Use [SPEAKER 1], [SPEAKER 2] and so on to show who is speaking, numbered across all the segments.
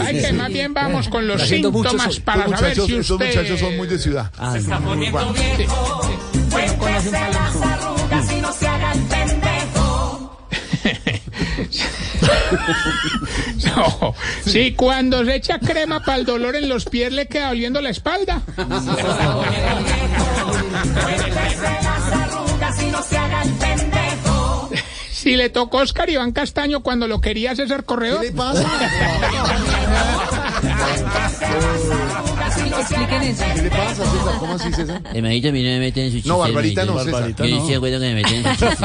[SPEAKER 1] Ay, que más bien vamos con los
[SPEAKER 2] Haciendo muchos-
[SPEAKER 1] síntomas para saber si usted...
[SPEAKER 3] muchachos son muy de ciudad.
[SPEAKER 2] Ah,
[SPEAKER 1] conoce un palomino. No, si cuando se echa crema para el dolor en los pies le queda oliendo la espalda. Si le tocó Oscar Iván Castaño cuando lo quería César Corredor.
[SPEAKER 3] ¿Qué le pasa?
[SPEAKER 4] Expliquen eso.
[SPEAKER 3] ¿Qué le pasa, César? ¿Cómo así, César?
[SPEAKER 5] Hermanito, a mí no me meten en sus chistes.
[SPEAKER 3] No, Barbarita no. César.
[SPEAKER 5] Yo no estoy de acuerdo que me meten en sus chistes.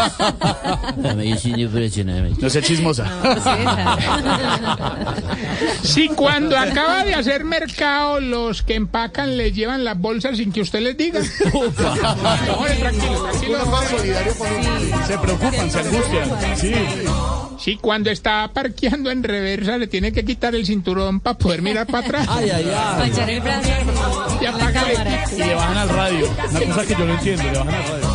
[SPEAKER 5] Yo soy hermanito.
[SPEAKER 2] No sea chismosa.
[SPEAKER 1] Si cuando acaba de hacer mercado los que empacan les llevan las bolsas sin que usted les diga. Tranquilo, tranquilo.
[SPEAKER 2] Se preocupan, se angustian. Sí.
[SPEAKER 1] Si cuando está parqueando en reversa le tiene que quitar el cinturón para poder mirar para atrás.
[SPEAKER 2] Ay, ay, ay.
[SPEAKER 4] El.
[SPEAKER 1] Y el.
[SPEAKER 2] Y le bajan al radio. Una cosa que yo no entiendo, le bajan al radio.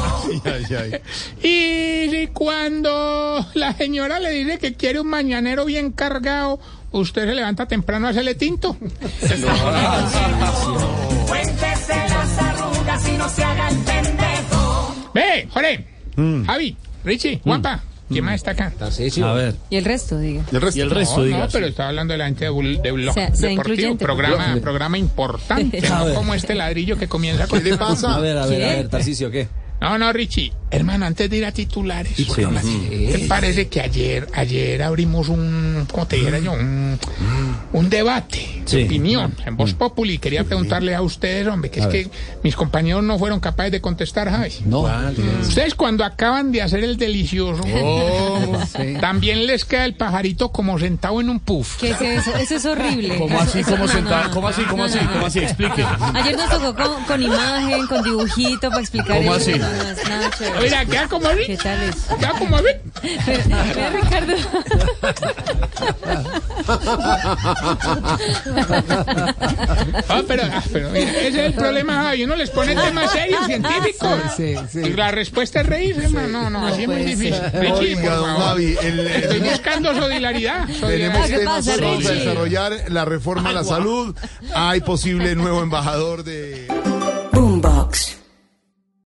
[SPEAKER 3] Ay, ay, ay.
[SPEAKER 1] Y cuando la señora le dice que quiere un mañanero bien cargado, usted se levanta temprano a hacerle tinto. Ve, Jorge, Javi, Richie, Guapa, ¿quién más está acá?
[SPEAKER 2] A ver.
[SPEAKER 4] Y el resto, diga.
[SPEAKER 3] Y el resto.
[SPEAKER 2] Y el resto,
[SPEAKER 1] No,
[SPEAKER 2] diga.
[SPEAKER 1] no, pero estaba hablando de la gente de, Bul- de Blog
[SPEAKER 4] sea
[SPEAKER 1] Deportivo,
[SPEAKER 4] incluyente.
[SPEAKER 1] programa, programa importante, no
[SPEAKER 2] ver.
[SPEAKER 1] como este ladrillo que comienza con...
[SPEAKER 3] ¿Qué le pasa?
[SPEAKER 2] A ver, a ver, a ver, Tarcicio, ¿qué?
[SPEAKER 1] No, no, Richie, hermano, antes de ir a titulares, ¿te parece que ayer, ayer abrimos un, ¿cómo te dijera yo? Un, un debate
[SPEAKER 2] Sí.
[SPEAKER 1] de opinión en Voz Populi. Quería preguntarle a ustedes, hombre, que es que mis compañeros no fueron capaces de contestar, Javi.
[SPEAKER 2] No.
[SPEAKER 1] Ustedes cuando acaban de hacer el delicioso, también les queda el pajarito como sentado en un puff.
[SPEAKER 4] ¿Qué es eso? Eso es horrible.
[SPEAKER 2] ¿Cómo así,
[SPEAKER 4] Eso-
[SPEAKER 2] cómo
[SPEAKER 4] no,
[SPEAKER 2] sentado?
[SPEAKER 4] no.
[SPEAKER 2] ¿Cómo así, cómo
[SPEAKER 4] No,
[SPEAKER 2] así, cómo así? Explique.
[SPEAKER 4] Ayer nos tocó con, con imagen, con dibujito para explicar
[SPEAKER 2] ¿Cómo
[SPEAKER 4] eso.
[SPEAKER 2] así?
[SPEAKER 4] No, no, es nada chévere.
[SPEAKER 1] Mira, queda como así,
[SPEAKER 4] ¿Qué tal es?
[SPEAKER 1] queda como así.
[SPEAKER 4] Mira, Ricardo.
[SPEAKER 1] Ah, pero, ah, pero mira, ese es el problema, Javi. Uno les pone temas serios, científicos. Y la respuesta es reírse, hermano. No, no, así es muy difícil. Richie, por
[SPEAKER 3] Oiga, don
[SPEAKER 1] favor.
[SPEAKER 3] Javi, el- el-
[SPEAKER 1] Estoy buscando solidaridad.
[SPEAKER 3] Tenemos.
[SPEAKER 4] ¿Qué
[SPEAKER 3] temas
[SPEAKER 4] pasa,
[SPEAKER 3] vamos a
[SPEAKER 4] Richie?
[SPEAKER 3] desarrollar la reforma a la salud. Hay posible nuevo embajador de